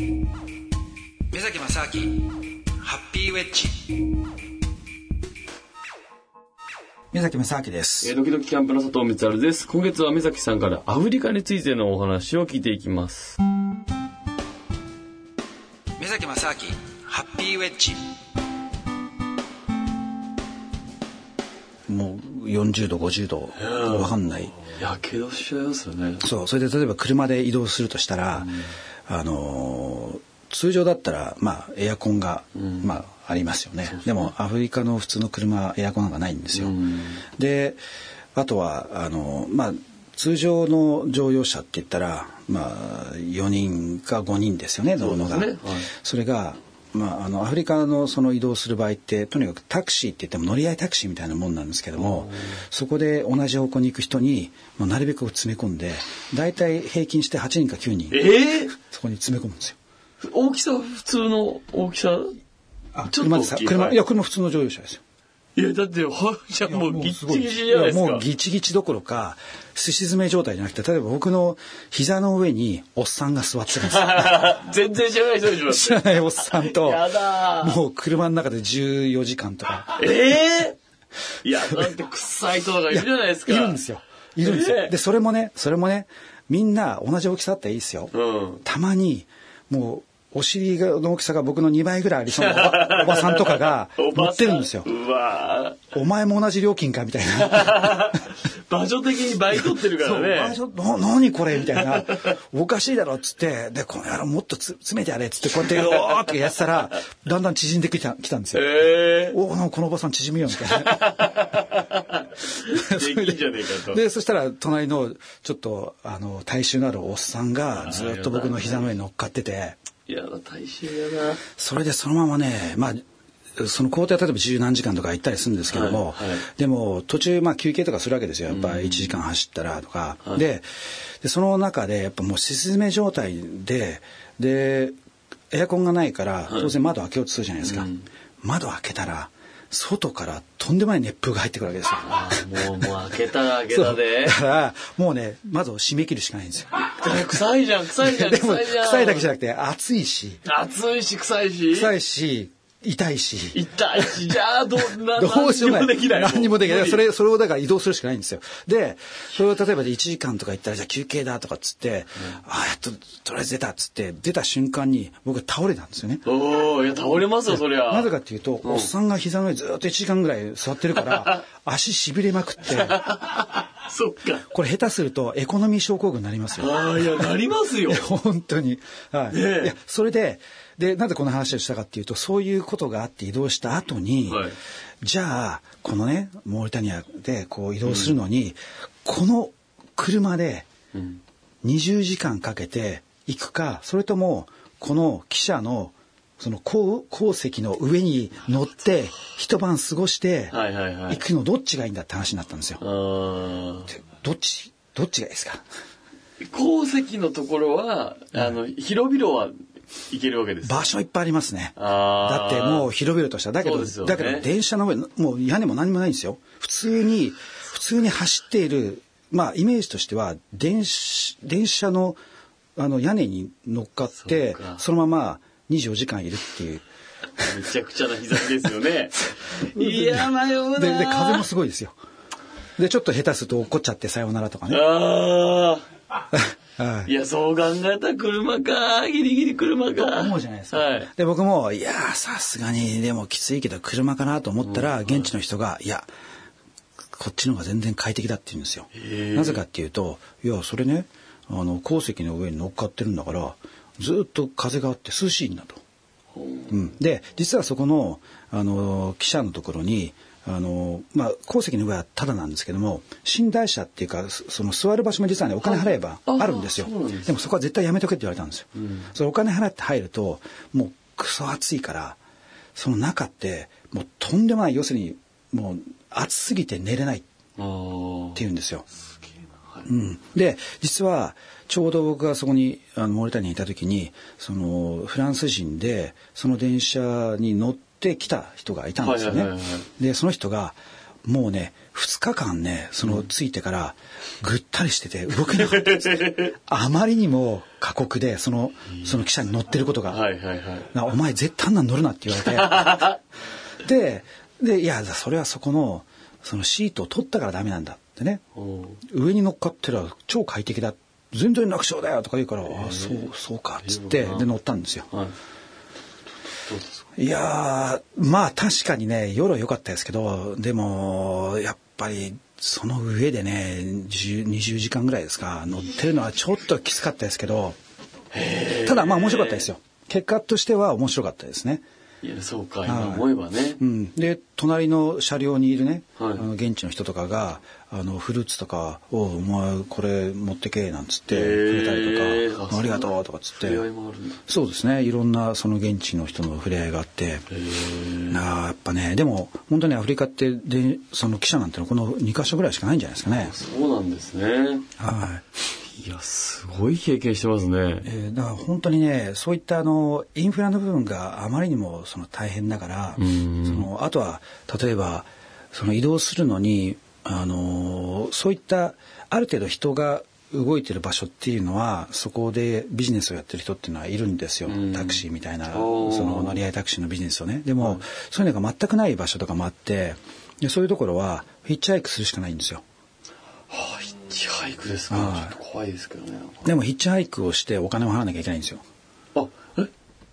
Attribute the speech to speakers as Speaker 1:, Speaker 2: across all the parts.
Speaker 1: 目崎正明ハッピーウェッジ。目崎正明です。
Speaker 2: えードキドキキャンプの佐藤光晴です。今月は目崎さんからアフリカについてのお話を聞いていきます。
Speaker 1: 目崎正明ハッピーウェッジ。もう40度50度。わかんない。
Speaker 2: やけどしちゃいますよね。
Speaker 1: そうそれで例えば車で移動するとしたら、あのー通常だったらまあエアコンが、まあありますよね。でもアフリカの普通の車はエアコンなんかないんですよ、であとはあのまあ通常の乗用車って言ったらまあ4人か5人ですよね乗るのが
Speaker 2: ね。はい。
Speaker 1: それがまあ、あのアフリカのその移動する場合ってとにかくタクシーって言っても乗り合いタクシーみたいなもんなんですけどもそこで同じ方向に行く人にもうなるべく詰め込んで大体平均して8人か9人
Speaker 2: ええ
Speaker 1: そこに詰め込むんですよ。
Speaker 2: 大きさは普通の大きさ？ちょっと
Speaker 1: 車
Speaker 2: い
Speaker 1: や車普通の乗用車ですよ。
Speaker 2: いや、だって、は、じゃあもうギッチギチ
Speaker 1: い
Speaker 2: じゃないですか。
Speaker 1: やもうギチギチどころかすし詰め状態じゃなくて例えば僕の膝の上におっさんが座ってるんですよ
Speaker 2: 全然知らない人でしょ。
Speaker 1: 知らないおっさんと
Speaker 2: やだー
Speaker 1: もう車の中で14時間とか
Speaker 2: ええいや、だって臭い人とかいるじゃないですか。
Speaker 1: いるんですよ。いるんですよ。
Speaker 2: ええ
Speaker 1: で、それもね、それもね、みんな同じ大きさだったらいいですよ。
Speaker 2: うん
Speaker 1: たまに、もう、お尻の大きさが僕の2倍ぐらいありそうなおば おばさんとかが
Speaker 2: おばさん
Speaker 1: 乗ってるんですよ。お前も同じ料金かみたいな。
Speaker 2: ー 場所的に倍取ってるからね。
Speaker 1: あちょっとな何これみたいな。おかしいだろっつって、で、この野郎もっとつ詰めてやれっつって、こうやって、おーってやってたら、だんだん縮んできたきたんですよ。
Speaker 2: ええ
Speaker 1: おなんかこのおばさん縮みようみたいな。
Speaker 2: で。
Speaker 1: でそしたら隣のちょっとあの体臭のあるおっさんがずっと僕の膝の上に乗っかってて
Speaker 2: いやだ、大衆やな。
Speaker 1: それでそのままねまあその工程は例えば十何時間とか行ったりするんですけども、
Speaker 2: はいはい。
Speaker 1: でも途中まあ休憩とかするわけですよ。やっぱ1時間走ったらとか、ででその中でやっぱもうすし詰め状態ででエアコンがないから当然窓開けようとするじゃないですか、窓開けたら外からとんでもない熱風が入ってくるわけですよ。
Speaker 2: あもう、もう開けたら開けたで。
Speaker 1: だ。からもうね窓を閉め切るしかないんですよ。
Speaker 2: 臭いじゃん、臭いじゃん、
Speaker 1: でも
Speaker 2: 臭いじゃん。
Speaker 1: 臭いだけじゃなくて暑いし
Speaker 2: 暑いし、臭いし。
Speaker 1: 臭いし痛いし
Speaker 2: 痛いし、じゃあ、どんな、
Speaker 1: どうしようもない
Speaker 2: 何にもできない。
Speaker 1: 何にもできないそれそれをだから移動するしかないんですよでそれを例えばで1時間とか行ったらじゃあ休憩だとかっつって、ああやっととりあえず出たっつって出た瞬間に僕倒れたんですよね
Speaker 2: おおいや、倒れますよ、そりゃ。
Speaker 1: なぜかっていうと、おっさんが膝の上にずっと1時間ぐらい座ってるから 足しびれまくって
Speaker 2: そっか。
Speaker 1: これ下手するとエコノミー症候群になりますよ
Speaker 2: ああ、いや、なりますよ。
Speaker 1: 本当に。はい。
Speaker 2: ねえ
Speaker 1: いや、それで、で、なぜこの話をしたかっていうと、そういうことがあって移動した後に、
Speaker 2: はい
Speaker 1: じゃあ、このね、モーリタニアでこう移動するのに、この車で20時間かけて行くか、それとも、この汽車の、その鉱鉱石の上に乗って一晩過ごして行くのどっちがいいんだって話になったんですよ。どっちどっちがいいですか？
Speaker 2: 鉱石のところは、あの、広々は行けるわけです。
Speaker 1: 場所いっぱいありますね。だってもう広々とした。だけど、
Speaker 2: ね
Speaker 1: だけど電車の上、もう屋根も何もないんですよ。普通に、普通に走っている、まあイメージとしては、電車電車のあの屋根に乗っかって
Speaker 2: そ
Speaker 1: のまま24時間いるっていう。
Speaker 2: めちゃくちゃな日差しですよね。いや、迷うな
Speaker 1: で、で、風もすごいですよ。で、ちょっと下手すると怒っちゃってさようならとかね。
Speaker 2: ああ。
Speaker 1: はい
Speaker 2: いや、そう考えたら車か。ギリギリ車か。
Speaker 1: 思うじゃないですか。
Speaker 2: はい。
Speaker 1: で、僕も、いやー、さすがに、でもきついけど車かなと思ったら、現地の人が、いや、こっちの方が全然快適だって言うんですよなぜかっていうと、いや、それね、あの、鉱石の上に乗っかってるんだから、ずっと風があって涼しいんだと。うん、で、実はそこの、あの、記者のところに、あの、まあ、鉱石の上はただなんですけども、寝台車っていうか、そその座る場所も実はね、お金払えば
Speaker 2: あ
Speaker 1: あるんですよ。
Speaker 2: そうなん
Speaker 1: でもそこは絶対やめとけって言われたんですよ。それお金払って入ると、もうクソ暑いから、その中って、もうとんでもない、要するに、もう暑すぎて寝れないって
Speaker 2: あー
Speaker 1: 言うんですよ。うん、で実はちょうど僕がそこにあのモーリタニアにいた時にそのフランス人でその電車に乗ってきた人がいたんですよね。でその人がもうね2日間ねそのついてからぐったりしてて動けなかったんです あまりにも過酷でそのその汽車に乗ってることが、
Speaker 2: はいはいはい。
Speaker 1: なお前絶対あんなん乗るなって言われて。ででいやそれはそこのそのシートを取ったからダメなんだってね上に乗っかってら超快適だ全然楽勝だよとか言うから、ああそうそうかっつってで乗ったんですよ。
Speaker 2: はい。
Speaker 1: いやーまあ確かにね夜は良かったですけどでもやっぱりその上でね10 20時間ぐらいですか乗ってるのはちょっときつかったですけどただまあ面白かったですよ。結果としては面白かったですね
Speaker 2: いや、そうか、今思えばね。
Speaker 1: うん、で隣の車両にいるね、
Speaker 2: はい。
Speaker 1: あの現地の人とかがあのフルーツとか「おうお前これ持ってけ」なんつってくれたりとか「ありがとう」とかっつって。そうですね。いろんなその現地の人の触れ合いがあって。あー。やっぱねでも本当にアフリカってでその記者なんてのはこの2か所ぐらいしかないんじゃないですかね。
Speaker 2: そうなんですね。
Speaker 1: はい
Speaker 2: すごい経験してますね。
Speaker 1: えーだから本当にねそういったあのインフラの部分があまりにもその大変だからそのあとは例えばその移動するのにあのそういったある程度人が動いてる場所っていうのはそこでビジネスをやってる人っていうのはいるんですよ、
Speaker 2: うん。
Speaker 1: タクシーみたいなその乗り合いタクシーのビジネスをね。でも、そういうのが全くない場所とかもあってでそういうところはヒッチハイクするしかないんですよ
Speaker 2: ッチハイクですか？
Speaker 1: はい
Speaker 2: ちょっと怖いですけどね。
Speaker 1: でもヒッチハイクをしてお金を払わなきゃいけないんですよ
Speaker 2: あ、え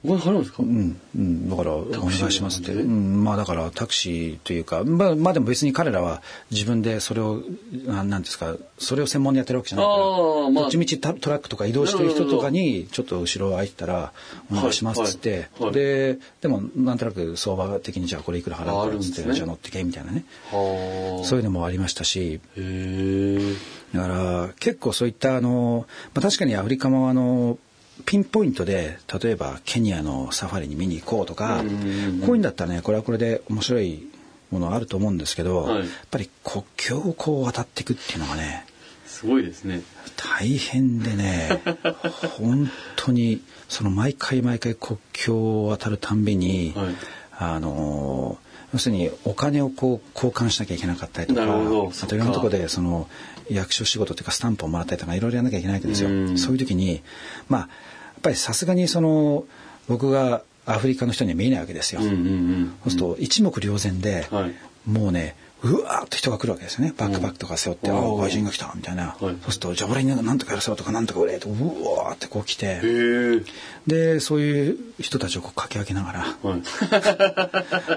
Speaker 2: お金払うんですか？
Speaker 1: うん、うん、だからお願いしますって、うん、まあだからタクシーというかまあまあでも別に彼らは自分でそれをななんですかそれを専門にやってるわけじゃないから
Speaker 2: まあ。
Speaker 1: どっちみちタトラックとか移動してる人とかにちょっと後ろ空いてたらお願いしますっつって、
Speaker 2: はいはいはい。
Speaker 1: ででもなんとなく相場的にじゃあこれいくら払う
Speaker 2: ああ
Speaker 1: からっつって、
Speaker 2: ね。
Speaker 1: じゃあ乗ってけみたいなね。
Speaker 2: はあ。
Speaker 1: そういうのもありましたし。
Speaker 2: へえ。
Speaker 1: だから結構そういったあの、まあ、確かにアフリカもあのピンポイントで例えばケニアのサファリに見に行こうとか、
Speaker 2: うんうんうん。
Speaker 1: こういうんだったらねこれはこれで面白いものあると思うんですけど、
Speaker 2: はい。
Speaker 1: やっぱり国境をこう渡っていくっていうのがね
Speaker 2: すごいですね。
Speaker 1: 大変でね 本当にその毎回毎回国境を渡るたんびに、
Speaker 2: はい。
Speaker 1: あの要するにお金をこう交換しなきゃいけなかったりとかあといろんなところでその役所仕事というかスタンプをもらったりとかいろいろやらなきゃいけないわけですよ。
Speaker 2: うん
Speaker 1: そういう時にまあやっぱりさすがにその僕がアフリカの人には見えないわけですよ。そうすると一目瞭然で、
Speaker 2: はい
Speaker 1: もうねうわーっと人が来るわけですよね。バックパックとか背負って「
Speaker 2: うん。
Speaker 1: ああ外人が来た」みたいな、
Speaker 2: はい。
Speaker 1: そうすると「じゃあ俺になんとかやらせろ」とか「なんとか売れ」とうわーってこう来て。でそういう人たちをこうかき分けながら。
Speaker 2: はい。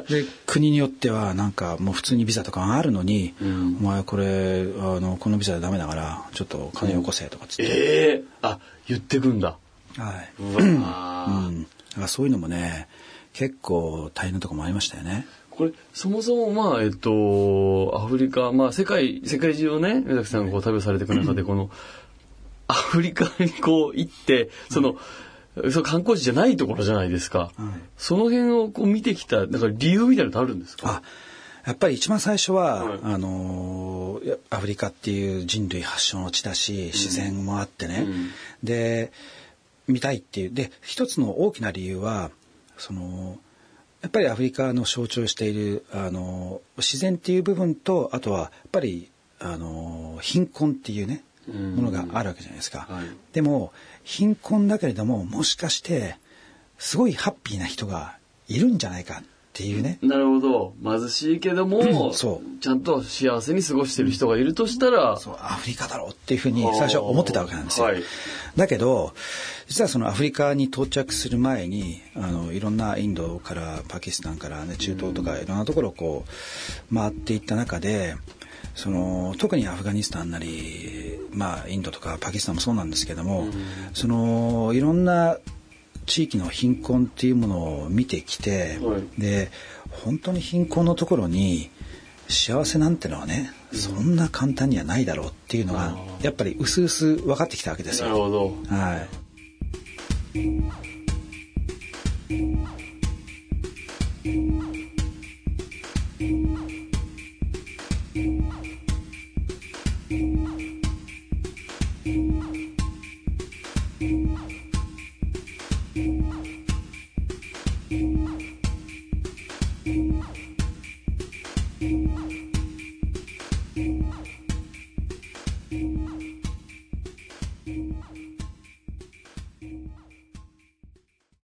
Speaker 1: で国によってはなんかもう普通にビザとかあるのに「
Speaker 2: うん。
Speaker 1: お前これあのこのビザでダメだからちょっと金よこせ」とかっつって、
Speaker 2: ええ。あ、言ってくんだ。
Speaker 1: はい、
Speaker 2: う
Speaker 1: ん、だからそういうのもね結構大変なとこもありましたよね。
Speaker 2: これ、そもそも、まあ、えっと、アフリカ、まあ、世界、世界中をね、目崎さんがこう旅をされていく中で、この、アフリカにこう行って、その、その観光地じゃないところじゃないですか。
Speaker 1: はい。
Speaker 2: その辺をこう見てきた、なんか理由みたいなのってあるんですか？
Speaker 1: あやっぱり一番最初は、
Speaker 2: はい。
Speaker 1: あのアフリカっていう人類発祥の地だし自然もあってね、
Speaker 2: うん。
Speaker 1: で見たいっていう。で一つの大きな理由はそのやっぱりアフリカの象徴しているあの自然っていう部分とあとはやっぱりあの貧困っていうね
Speaker 2: うん。
Speaker 1: ものがあるわけじゃないですか。
Speaker 2: はい。
Speaker 1: でも貧困だけれどももしかしてすごいハッピーな人がいるんじゃないかっていうね。
Speaker 2: なるほど。貧しいけども、
Speaker 1: そう
Speaker 2: ちゃんと幸せに過ごしてる人がいるとしたら、
Speaker 1: そうアフリカだろうっていうふうに最初は思ってたわけなんですよ。
Speaker 2: はい
Speaker 1: だけど実はそのアフリカに到着する前にあのいろんなインドからパキスタンから、ね、中東とかいろんなところをこう回っていった中でその特にアフガニスタンなり、まあ、インドとかパキスタンもそうなんですけども、そのいろんな地域の貧困っていうものを見てきて、
Speaker 2: はい
Speaker 1: で本当に貧困のところに幸せなんてのはね、そんな簡単にはないだろうっていうのがやっぱり薄々分かってきたわけですよ。
Speaker 2: なるほど。
Speaker 1: はい。